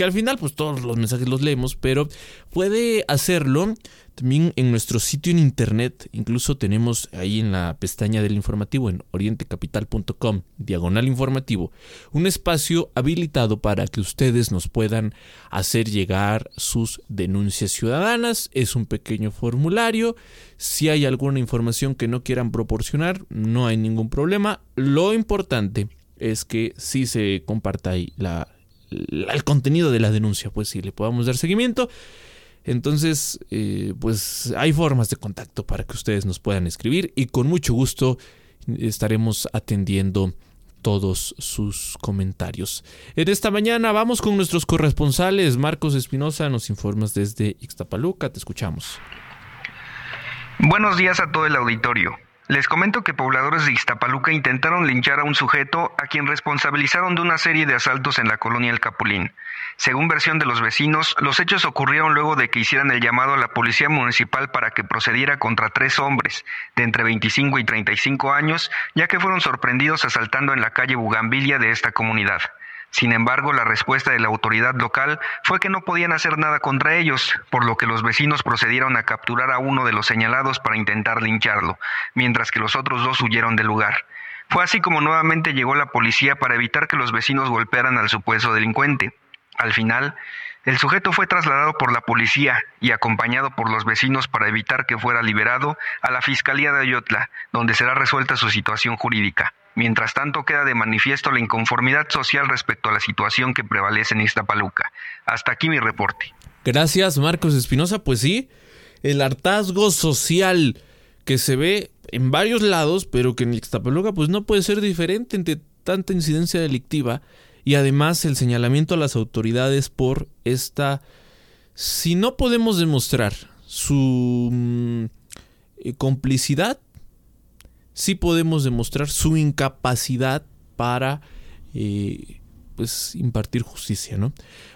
que al final pues todos los mensajes los leemos, pero puede hacerlo también en nuestro sitio en internet, incluso tenemos ahí en la pestaña del informativo en orientecapital.com, diagonal informativo, un espacio habilitado para que ustedes nos puedan hacer llegar sus denuncias ciudadanas. Es un pequeño formulario. Si hay alguna información que no quieran proporcionar, no hay ningún problema. Lo importante es que sí se comparta ahí la el contenido de la denuncia, pues si le podamos dar seguimiento. Entonces, eh, pues hay formas de contacto para que ustedes nos puedan escribir y con mucho gusto estaremos atendiendo todos sus comentarios. En esta mañana vamos con nuestros corresponsales. Marcos Espinosa nos informas desde Ixtapaluca. Te escuchamos. Buenos días a todo el auditorio. Les comento que pobladores de Iztapaluca intentaron linchar a un sujeto a quien responsabilizaron de una serie de asaltos en la colonia El Capulín. Según versión de los vecinos, los hechos ocurrieron luego de que hicieran el llamado a la policía municipal para que procediera contra tres hombres de entre 25 y 35 años, ya que fueron sorprendidos asaltando en la calle Bugambilia de esta comunidad. Sin embargo, la respuesta de la autoridad local fue que no podían hacer nada contra ellos, por lo que los vecinos procedieron a capturar a uno de los señalados para intentar lincharlo, mientras que los otros dos huyeron del lugar. Fue así como nuevamente llegó la policía para evitar que los vecinos golpearan al supuesto delincuente. Al final, el sujeto fue trasladado por la policía y acompañado por los vecinos para evitar que fuera liberado a la Fiscalía de Ayotla, donde será resuelta su situación jurídica. Mientras tanto, queda de manifiesto la inconformidad social respecto a la situación que prevalece en Iztapaluca. Hasta aquí mi reporte. Gracias, Marcos Espinosa. Pues sí, el hartazgo social que se ve en varios lados, pero que en Iztapaluca pues no puede ser diferente entre tanta incidencia delictiva y además el señalamiento a las autoridades por esta si no podemos demostrar su mm, eh, complicidad sí podemos demostrar su incapacidad para eh, pues impartir justicia, ¿no?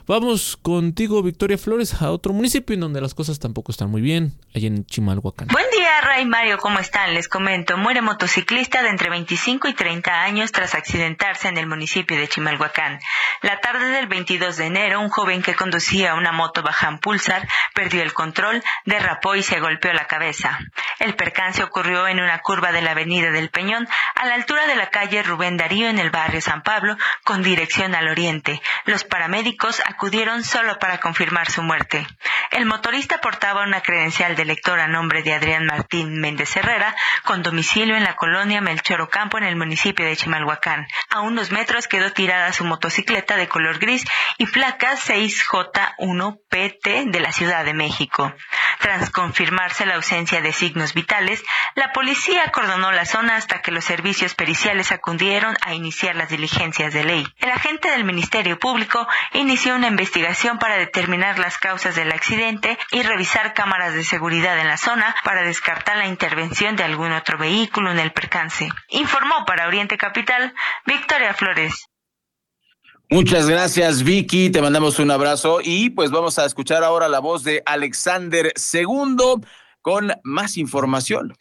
Vamos contigo, Victoria Flores, a otro municipio en donde las cosas tampoco están muy bien, allá en Chimalhuacán. Buen día, Ray Mario, ¿cómo están? Les comento, muere motociclista de entre 25 y 30 años tras accidentarse en el municipio de Chimalhuacán. La tarde del 22 de enero, un joven que conducía una moto Bajan Pulsar perdió el control, derrapó y se golpeó la cabeza. El percance ocurrió en una curva de la avenida del Peñón, a la altura de la calle Rubén Darío en el barrio San Pablo, con dirección al oriente. Los paramédicos acudieron solo para confirmar su muerte. El motorista portaba una credencial de lector a nombre de Adrián Martín Méndez Herrera, con domicilio en la colonia Melchor Ocampo en el municipio de Chimalhuacán. A unos metros quedó tirada su motocicleta de color gris y placa 6J1PT de la Ciudad de México. Tras confirmarse la ausencia de signos vitales, la policía acordonó la zona hasta que los servicios periciales acudieron a iniciar las diligencias de ley. El agente del Ministerio Público inició una investigación para determinar las causas del accidente y revisar cámaras de seguridad en la zona para descartar la intervención de algún otro vehículo en el percance. Informó para Oriente Capital Victoria Flores. Muchas gracias Vicky, te mandamos un abrazo y pues vamos a escuchar ahora la voz de Alexander II con más información.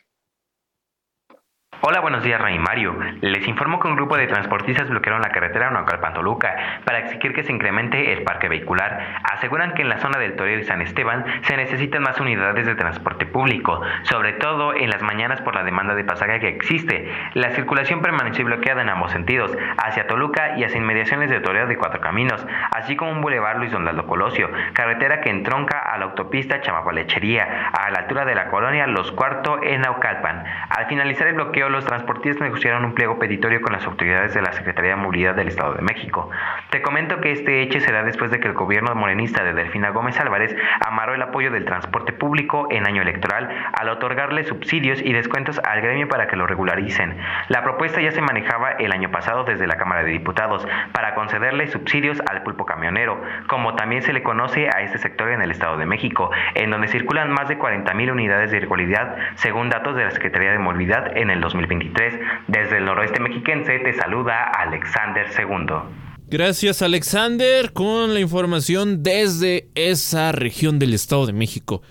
Hola, buenos días, Ray Mario. Les informo que un grupo de transportistas bloquearon la carretera Naucalpan-Toluca para exigir que se incremente el parque vehicular. Aseguran que en la zona del Toreo y San Esteban se necesitan más unidades de transporte público, sobre todo en las mañanas por la demanda de pasaje que existe. La circulación permaneció bloqueada en ambos sentidos, hacia Toluca y hacia inmediaciones de Toreo de Cuatro Caminos, así como un bulevar Luis Donaldo Colosio, carretera que entronca a la autopista Chamapalechería, a la altura de la colonia Los Cuarto en Naucalpan. Al finalizar el bloqueo, los transportistas negociaron un pliego petitorio con las autoridades de la Secretaría de Movilidad del Estado de México. Te comento que este hecho se da después de que el gobierno morenista de Delfina Gómez Álvarez amarró el apoyo del transporte público en año electoral al otorgarle subsidios y descuentos al gremio para que lo regularicen. La propuesta ya se manejaba el año pasado desde la Cámara de Diputados para concederle subsidios al pulpo camionero, como también se le conoce a este sector en el Estado de México, en donde circulan más de 40.000 unidades de irregularidad, según datos de la Secretaría de Movilidad en el 2023. Desde el noroeste mexiquense te saluda Alexander II. Gracias Alexander con la información desde esa región del Estado de México.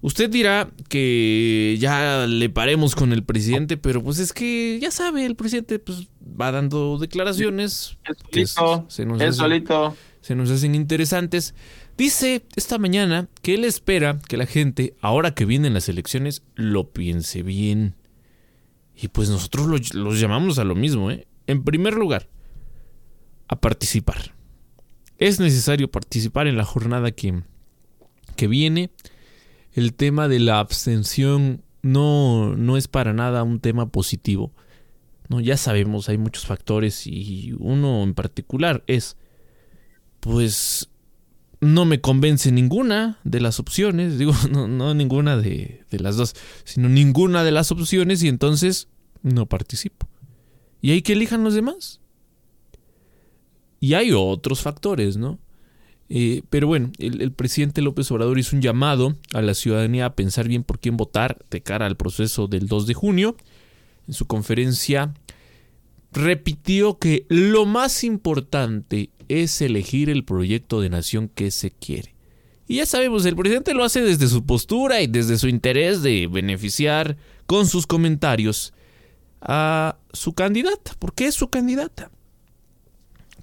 Usted dirá que ya le paremos con el presidente, pero pues es que ya sabe, el presidente pues va dando declaraciones. que se nos hacen, solito. Se nos hacen interesantes. Dice esta mañana que él espera que la gente, ahora que vienen las elecciones, lo piense bien. Y pues nosotros los llamamos a lo mismo, ¿eh? En primer lugar, a participar. Es necesario participar en la jornada que, que viene. El tema de la abstención no, no es para nada un tema positivo. No, ya sabemos, hay muchos factores y uno en particular es, pues, no me convence ninguna de las opciones, digo, no, no ninguna de, de, las dos, sino ninguna de las opciones y entonces no participo. Y hay que elijan los demás. Y hay otros factores, ¿no? Eh, pero bueno, el, el, presidente López Obrador hizo un llamado a la ciudadanía a pensar bien por quién votar de cara al proceso del 2 de junio. en su conferencia repitió que lo más importante es elegir el proyecto de nación que se quiere. Y ya sabemos, el presidente lo hace desde su postura y desde su interés de beneficiar con sus comentarios a su candidata, porque es su candidata.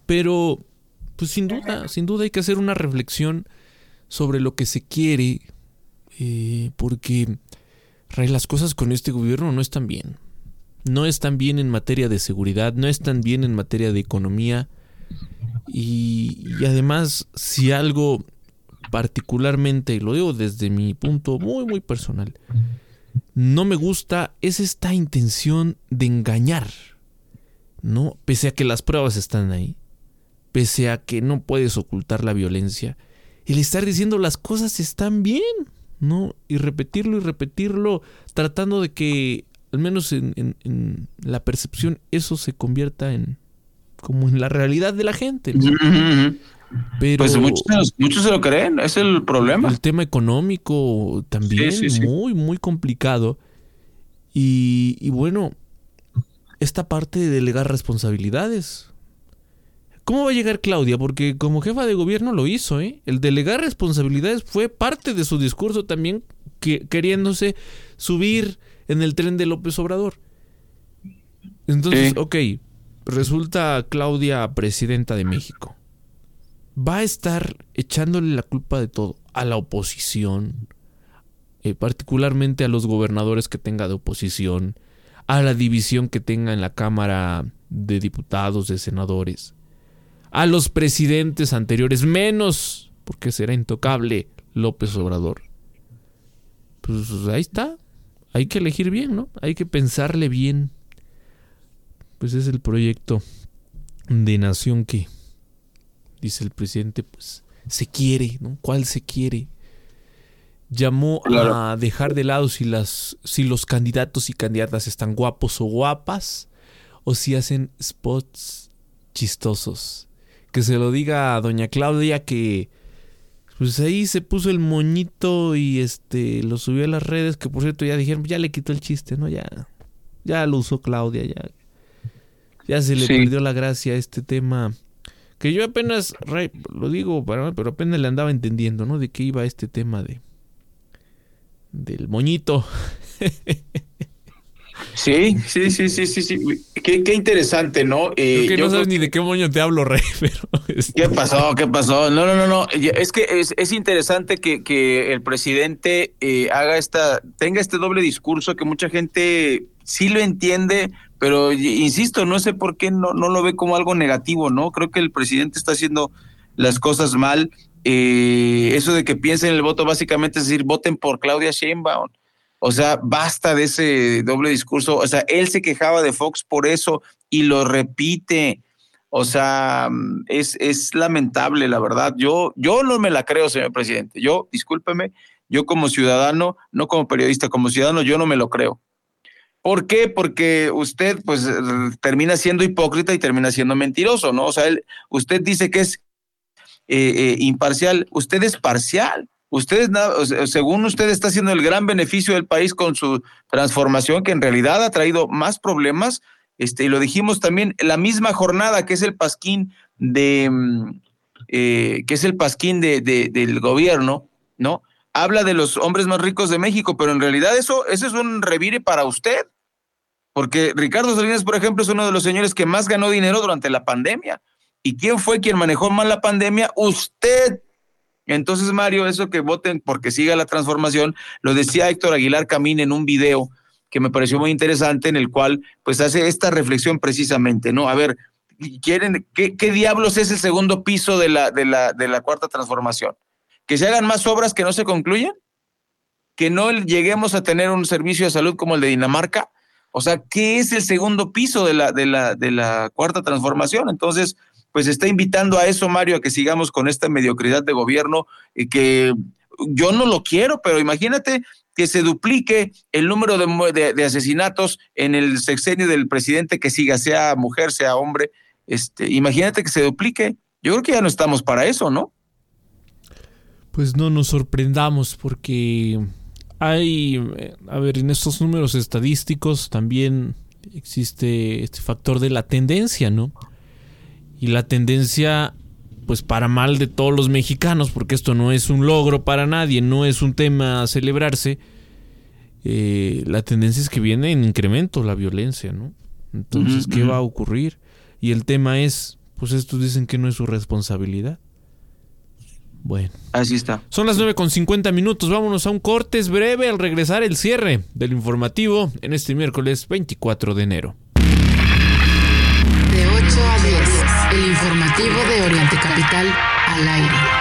Pero, pues sin duda, sin duda hay que hacer una reflexión sobre lo que se quiere, eh, porque las cosas con este gobierno no están bien. No están bien en materia de seguridad, no están bien en materia de economía. Y, y además, si algo particularmente, y lo digo desde mi punto muy, muy personal, no me gusta es esta intención de engañar, ¿no? Pese a que las pruebas están ahí, pese a que no puedes ocultar la violencia, el estar diciendo las cosas están bien, ¿no? Y repetirlo y repetirlo, tratando de que, al menos en, en, la percepción, eso se convierta en como en la realidad de la gente. Pero pues muchos, muchos, se lo creen, es el problema. El tema económico también muy, muy complicado. Y, y, bueno, esta parte de delegar responsabilidades. ¿Cómo va a llegar Claudia? Porque como jefa de gobierno lo hizo, ¿eh? El delegar responsabilidades fue parte de su discurso también, que, queriéndose subir en el tren de López Obrador. Entonces, ok, resulta Claudia presidenta de México va a estar echándole la culpa de todo a la oposición, eh, particularmente a los gobernadores que tenga de oposición, a la división que tenga en la Cámara de Diputados, de Senadores, a los presidentes anteriores, menos porque será intocable López Obrador. Pues ahí está. Hay que elegir bien, ¿no? Hay que pensarle bien. Pues es el proyecto de nación que dice el presidente, pues se quiere, ¿no? ¿Cuál se quiere? Llamó a dejar de lado si, las, si los candidatos y candidatas están guapos o guapas o si hacen spots chistosos. Que se lo diga a doña Claudia que pues ahí se puso el moñito y este lo subió a las redes, que por cierto ya dijeron, ya le quitó el chiste, ¿no? Ya, ya lo usó Claudia, ya, ya se le perdió la gracia a este tema que yo apenas, lo digo, pero apenas le andaba entendiendo, ¿no? De qué iba este tema de del moñito. Sí, sí, sí, sí, sí, sí. Qué, qué interesante, ¿no? Eh, que no sabes ni de qué moño te hablo, Rey, pero... ¿Qué pasó? ¿Qué pasó? No, no, no, no. Es que es, es interesante que, que, el presidente eh, haga esta, tenga este doble discurso que mucha gente sí lo entiende, pero insisto, no sé por qué no, no lo ve como algo negativo, ¿no? Creo que el presidente está haciendo las cosas mal. Eh, eso de que piensen en el voto básicamente es decir, voten por Claudia Sheinbaum. O sea, basta de ese doble discurso. O sea, él se quejaba de Fox por eso y lo repite. O sea, es, es lamentable, la verdad. Yo, yo no me la creo, señor presidente. Yo, discúlpeme, yo como ciudadano, no como periodista, como ciudadano, yo no me lo creo. ¿Por qué? Porque usted pues termina siendo hipócrita y termina siendo mentiroso, ¿no? O sea, usted dice que es eh, eh, imparcial, usted es parcial. Usted, según usted, está haciendo el gran beneficio del país con su transformación, que en realidad ha traído más problemas. Este, y lo dijimos también, la misma jornada que es el pasquín de, mm, eh, que es el pasquín de, del gobierno, ¿no? Habla de los hombres más ricos de México, pero en realidad eso, es un revire para usted. Porque Ricardo Salinas, por ejemplo, es uno de los señores que más ganó dinero durante la pandemia. ¿Y quién fue quien manejó mal la pandemia? Usted. Entonces, Mario, eso que voten porque siga la transformación, lo decía Héctor Aguilar Camín en un video que me pareció muy interesante, en el cual pues hace esta reflexión precisamente, ¿no? A ver, ¿quieren, qué, qué diablos es el segundo piso de la, de la, de la cuarta transformación? Que se hagan más obras que no se concluyan, que no lleguemos a tener un servicio de salud como el de Dinamarca. O sea, ¿qué es el segundo piso de la, de la, de la cuarta transformación? Entonces, pues está invitando a eso, Mario, a que sigamos con esta mediocridad de gobierno y que yo no lo quiero, pero imagínate que se duplique el número de, de, asesinatos en el sexenio del presidente que siga, sea mujer, sea hombre. Este, imagínate que se duplique. Yo creo que ya no estamos para eso, ¿no? Pues no nos sorprendamos porque hay, a ver, en estos números estadísticos también existe este factor de la tendencia, ¿no? Y la tendencia, pues para mal de todos los mexicanos, porque esto no es un logro para nadie, no es un tema a celebrarse, eh, la tendencia es que viene en incremento la violencia, ¿no? Entonces, ¿qué va a ocurrir? Y el tema es, pues estos dicen que no es su responsabilidad. Bueno. Así está. Son las 9 con 50 minutos. Vámonos a un cortes breve al regresar el cierre del informativo en este miércoles 24 de enero. De 8 a 10, el informativo de Oriente Capital al aire.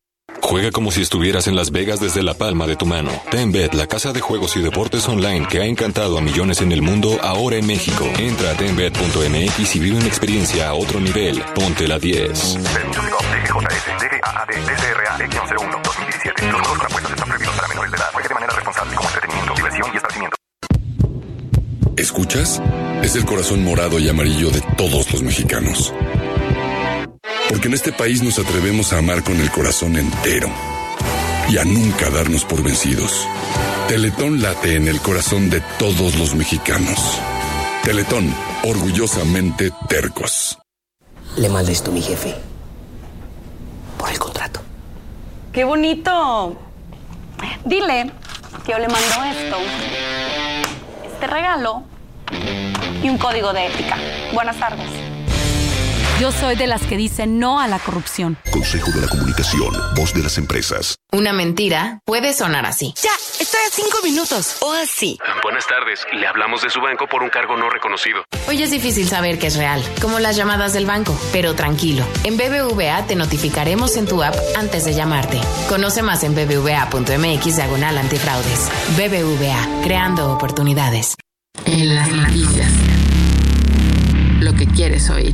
Juega como si estuvieras en Las Vegas desde la palma de tu mano. TenBet, la casa de juegos y deportes online que ha encantado a millones en el mundo, ahora en México. Entra a tenbet.mx y vive una experiencia a otro nivel. Ponte la 10. Permiso de DGJS, DGAAD, DCRA, 01, 2017. Los juegos con apuestas están prohibidos para menores de edad. Juegue de manera responsable como entretenimiento, diversión y esparcimiento. ¿Escuchas? Es el corazón morado y amarillo de todos los mexicanos. Porque en este país nos atrevemos a amar con el corazón entero y a nunca darnos por vencidos. Teletón late en el corazón de todos los mexicanos. Teletón, orgullosamente tercos. Le mandé esto a mi jefe. Por el contrato. ¡Qué bonito! Dile que yo le mando esto, este regalo y un código de ética. Buenas tardes. Yo soy de las que dicen no a la corrupción. Consejo de la Comunicación, voz de las empresas. Una mentira puede sonar así. Ya, estoy a cinco minutos. O así. Buenas tardes. Le hablamos de su banco por un cargo no reconocido. Hoy es difícil saber que es real, como las llamadas del banco. Pero tranquilo, en BBVA te notificaremos en tu app antes de llamarte. Conoce más en bbva.mx diagonal antifraudes. BBVA, creando oportunidades. En las noticias. Lo que quieres oír.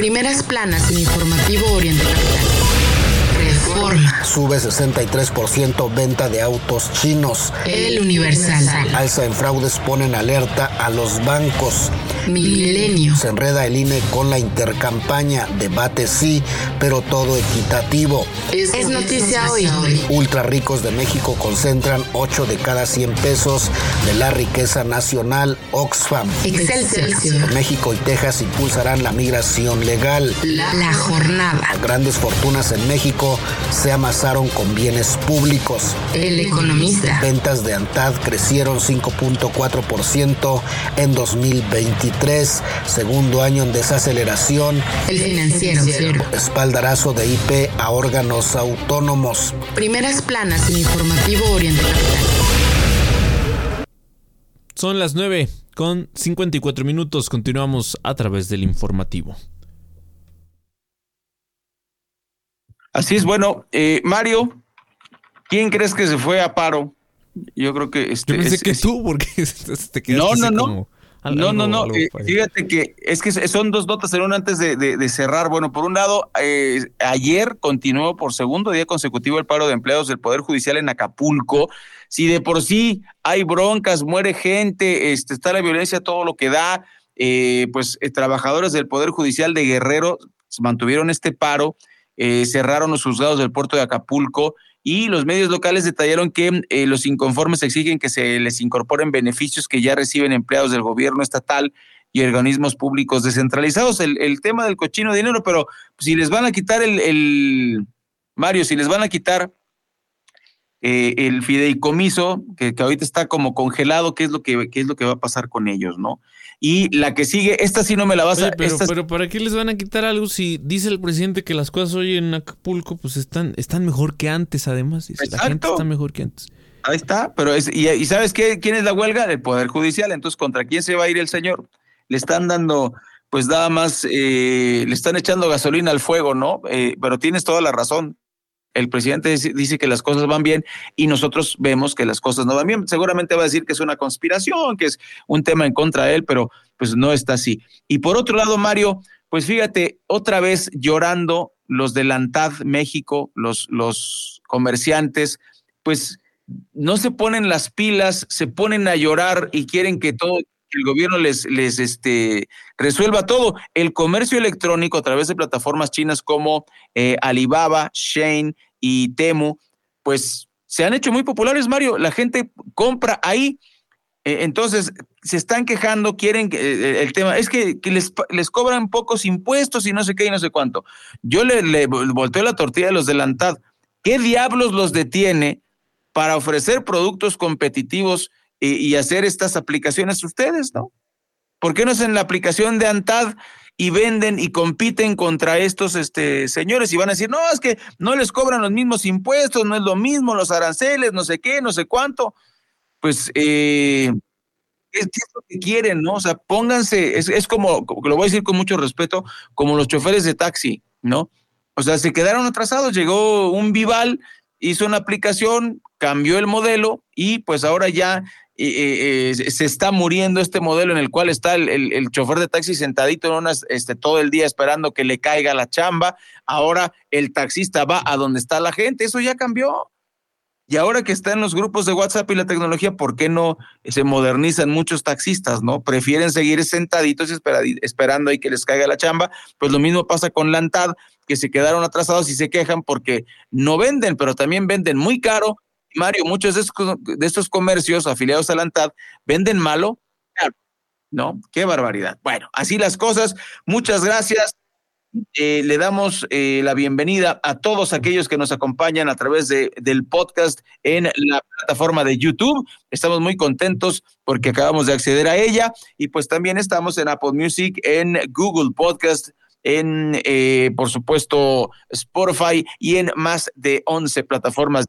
Primeras planas en informativo Oriente Capital. Reforma. Sube 63% venta de autos chinos. El Universal. Alza en fraudes ponen alerta a los bancos. Milenio. Se enreda el INE con la intercampaña. Debate sí, pero todo equitativo. Es, noticia hoy. Ultra ricos de México concentran 8 de cada 100 pesos de la riqueza nacional Oxfam. Excelsior. México y Texas impulsarán la migración legal. La, la jornada. Grandes fortunas en México se amasaron con bienes públicos. El economista. Ventas de ANTAD crecieron 5.4% en 2023, segundo año en desaceleración. El financiero. Espaldarazo de IP a órganos autónomos. Primeras planas en informativo Oriente Capital. Son las 9 con 54 minutos. Continuamos a través del informativo. Así es, bueno, eh, Mario, ¿quién crees que se fue a paro? Yo creo que este, Yo pensé es- que es- tú, porque te quedaste No, no, así no. como- No, no, no. algo eh, fíjate que es que son dos notas en una antes de, de- de cerrar. Bueno, por un lado, eh, ayer continuó por segundo día consecutivo el paro de empleados del Poder Judicial en Acapulco. Si de por sí hay broncas, muere gente, este, está la violencia, todo lo que da, eh, pues eh, trabajadores del Poder Judicial de Guerrero mantuvieron este paro, eh, cerraron los juzgados del puerto de Acapulco y los medios locales detallaron que los inconformes exigen que se les incorporen beneficios que ya reciben empleados del gobierno estatal y organismos públicos descentralizados. El, tema del cochino dinero, pero si les van a quitar el Mario, si les van a quitar eh, el fideicomiso, que, ahorita está como congelado, ¿qué es, lo que, qué es lo que va a pasar con ellos, ¿no? Y la que sigue, esta sí no me la vas a... Pero, pero ¿para qué les van a quitar algo si dice el presidente que las cosas hoy en Acapulco pues están, están mejor que antes, además? La gente está mejor que antes. Ahí está, pero es, y, ¿sabes qué? ¿Quién es la huelga? El Poder Judicial. Entonces, ¿contra quién se va a ir el señor? Le están dando, pues nada más, eh, le están echando gasolina al fuego, ¿no? Eh, pero tienes toda la razón el presidente dice que las cosas van bien y nosotros vemos que las cosas no van bien. Seguramente va a decir que es una conspiración, que es un tema en contra de él, pero pues no está así. Y por otro lado, Mario, pues fíjate, otra vez llorando los de Lantad México, los, los comerciantes, pues no se ponen las pilas, se ponen a llorar y quieren que todo el gobierno les, les este, resuelva todo. El comercio electrónico a través de plataformas chinas como eh, Alibaba, Shane y Temu, pues se han hecho muy populares, Mario. La gente compra ahí. Eh, entonces, se están quejando, quieren que eh, el tema, es que, les, les, cobran pocos impuestos y no sé qué y no sé cuánto. Yo le, le volteo la tortilla de los de Lantad. ¿Qué diablos los detiene para ofrecer productos competitivos y, hacer estas aplicaciones ustedes, ¿no? ¿Por qué no hacen la aplicación de ANTAD y venden y compiten contra estos este, señores y van a decir, no, es que no les cobran los mismos impuestos, no es lo mismo, los aranceles, no sé qué, no sé cuánto? Pues, eh, ¿qué, es lo que quieren, no? O sea, pónganse, es, es como, lo voy a decir con mucho respeto, como los choferes de taxi, ¿no? O sea, se quedaron atrasados, llegó un Vival, hizo una aplicación, cambió el modelo y pues ahora ya se está muriendo este modelo en el cual está el, chofer de taxi sentadito en este, todo el día esperando que le caiga la chamba. Ahora el taxista va a donde está la gente. Eso ya cambió. Y ahora que está en los grupos de WhatsApp y la tecnología, ¿por qué no se modernizan muchos taxistas, no? Prefieren seguir sentaditos esperando ahí que les caiga la chamba. Pues lo mismo pasa con Lantad, que se quedaron atrasados y se quejan porque no venden, pero también venden muy caro Mario, muchos de estos, comercios afiliados a la ANTAD venden malo, ¿no? Qué barbaridad. Bueno, así las cosas. Muchas gracias. Eh, le damos eh, la bienvenida a todos aquellos que nos acompañan a través de, del podcast en la plataforma de YouTube. Estamos muy contentos porque acabamos de acceder a ella y pues también estamos en Apple Music, en Google Podcast, en, eh, por supuesto, Spotify y en más de 11 plataformas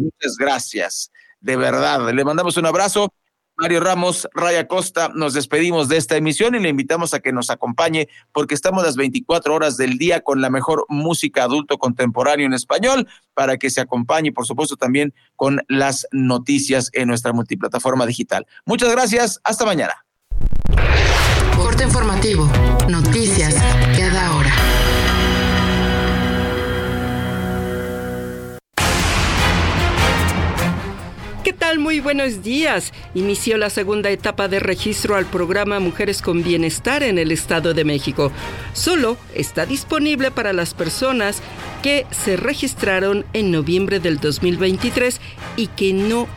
Muchas gracias. De verdad, le mandamos un abrazo. Mario Ramos, Raya Costa, nos despedimos de esta emisión y le invitamos a que nos acompañe porque estamos las 24 horas del día con la mejor música adulto contemporáneo en español para que se acompañe, por supuesto, también con las noticias en nuestra multiplataforma digital. Muchas gracias, hasta mañana. Corte informativo, noticias Muy buenos días. Inició la segunda etapa de registro al programa Mujeres con Bienestar en el Estado de México. Solo está disponible para las personas que se registraron en noviembre del 2023 y que no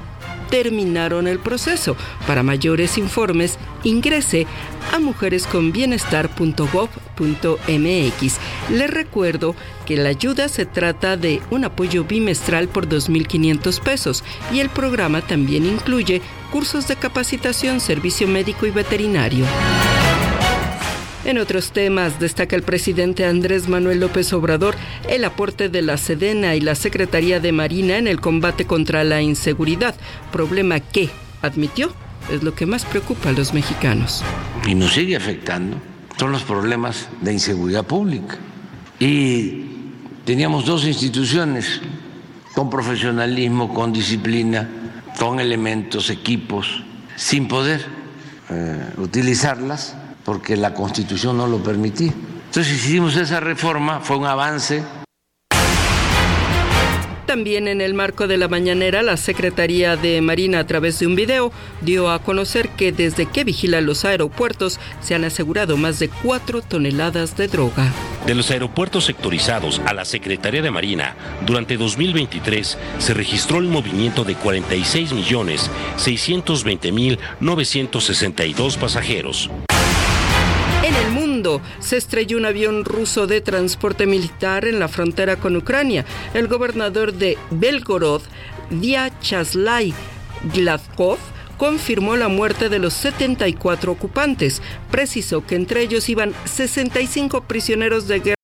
terminaron el proceso. Para mayores informes, ingrese a mujeresconbienestar.gov.mx. Les recuerdo que la ayuda se trata de un apoyo bimestral por 2.500 pesos y el programa también incluye cursos de capacitación, servicio médico y veterinario. En otros temas, destaca el presidente Andrés Manuel López Obrador el aporte de la Sedena y la Secretaría de Marina en el combate contra la inseguridad, problema que, admitió, es lo que más preocupa a los mexicanos. Y nos sigue afectando son los problemas de inseguridad pública. Y teníamos dos instituciones con profesionalismo, con disciplina, con elementos, equipos, sin poder eh, utilizarlas porque la Constitución no lo permitía. Entonces hicimos esa reforma, fue un avance también en el marco de la mañanera, la Secretaría de Marina a través de un video dio a conocer que desde que vigila los aeropuertos se han asegurado más de 4 toneladas de droga. De los aeropuertos sectorizados a la Secretaría de Marina, durante 2023 se registró el movimiento de 46 millones 620 mil 962 pasajeros. En el mundo se estrelló un avión ruso de transporte militar en la frontera con Ucrania. El gobernador de Belgorod, Vyacheslav Gladkov, confirmó la muerte de los 74 ocupantes. Precisó que entre ellos iban 65 prisioneros de guerra